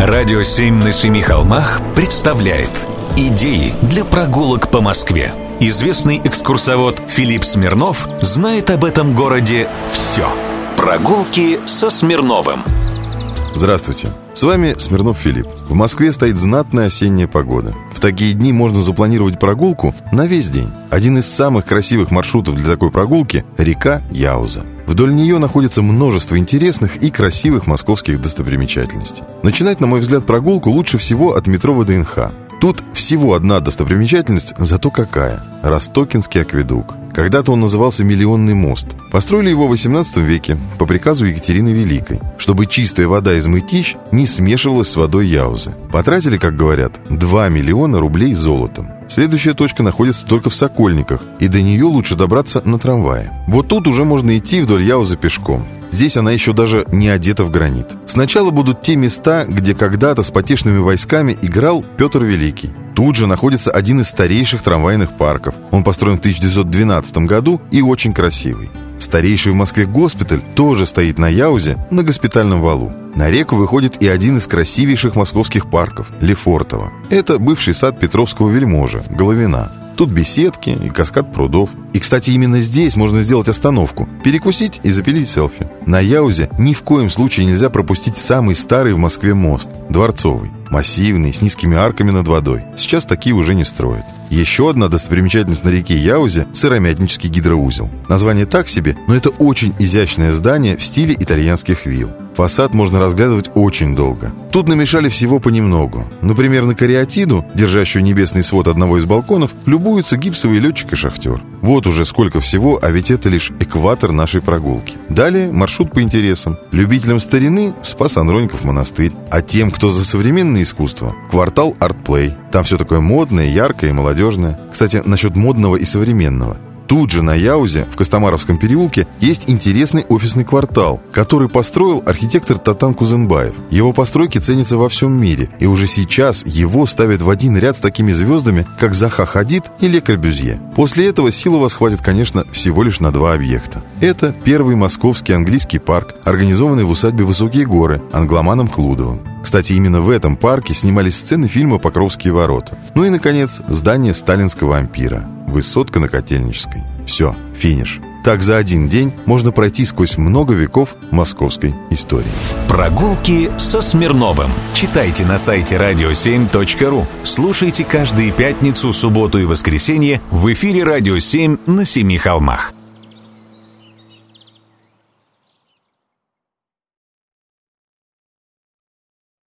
Радио «Семь на семи холмах» представляет Идеи для прогулок по Москве. Известный экскурсовод Филипп Смирнов знает об этом городе все. Прогулки со Смирновым. Здравствуйте, с вами Смирнов Филипп. В Москве стоит знатная осенняя погода. В такие дни можно запланировать прогулку на весь день. Один из самых красивых маршрутов для такой прогулки – река Яуза. Вдоль нее находится множество интересных и красивых московских достопримечательностей. Начинать, на мой взгляд, прогулку лучше всего от метро ВДНХ. Тут всего одна достопримечательность, зато какая – Ростокинский акведук. Когда-то он назывался Миллионный мост. Построили его в 18 веке по приказу Екатерины Великой, чтобы чистая вода из Мытищ не смешивалась с водой Яузы. Потратили, как говорят, 2 миллиона рублей золотом. Следующая точка находится только в Сокольниках, и до нее лучше добраться на трамвае. Вот тут уже можно идти вдоль Яузы пешком. Здесь она еще даже не одета в гранит. Сначала будут те места, где когда-то с потешными войсками играл Петр Великий. Тут же находится один из старейших трамвайных парков. Он построен в 1912 году и очень красивый. Старейший в Москве госпиталь тоже стоит на Яузе, на госпитальном валу. На реку выходит и один из красивейших московских парков – Лефортово. Это бывший сад Петровского вельможа – Головина. Тут беседки и каскад прудов. И, кстати, именно здесь можно сделать остановку, перекусить и запилить селфи. На Яузе ни в коем случае нельзя пропустить самый старый в Москве мост – Дворцовый. Массивный, с низкими арками над водой. Сейчас такие уже не строят. Еще одна достопримечательность на реке Яузе – сыромятнический гидроузел. Название так себе, но это очень изящное здание в стиле итальянских вилл. Фасад можно разглядывать очень долго. Тут намешали всего понемногу. Например, на кариатиду, держащую небесный свод одного из балконов, любуются гипсовый летчик и шахтер. Вот уже сколько всего, а ведь это лишь экватор нашей прогулки. Далее маршрут по интересам. Любителям старины – Спас Андроников монастырь. А тем, кто за современное искусство – квартал Артплей. Там все такое модное, яркое и молодежное. Кстати, насчет модного и современного – Тут же на Яузе, в Костомаровском переулке, есть интересный офисный квартал, который построил архитектор Татан Кузенбаев. Его постройки ценятся во всем мире, и уже сейчас его ставят в один ряд с такими звездами, как Заха Хадид и Ле Корбюзье. После этого сил у вас хватит, конечно, всего лишь на два объекта. Это первый московский английский парк, организованный в усадьбе Высокие горы англоманом Хлудовым. Кстати, именно в этом парке снимались сцены фильма «Покровские ворота». Ну и, наконец, здание сталинского ампира. Высотка на Котельнической. Все, финиш. Так за один день можно пройти сквозь много веков московской истории. Прогулки со Смирновым. Читайте на сайте radio7.ru. Слушайте каждые пятницу, субботу и воскресенье в эфире «Радио 7» на Семи холмах.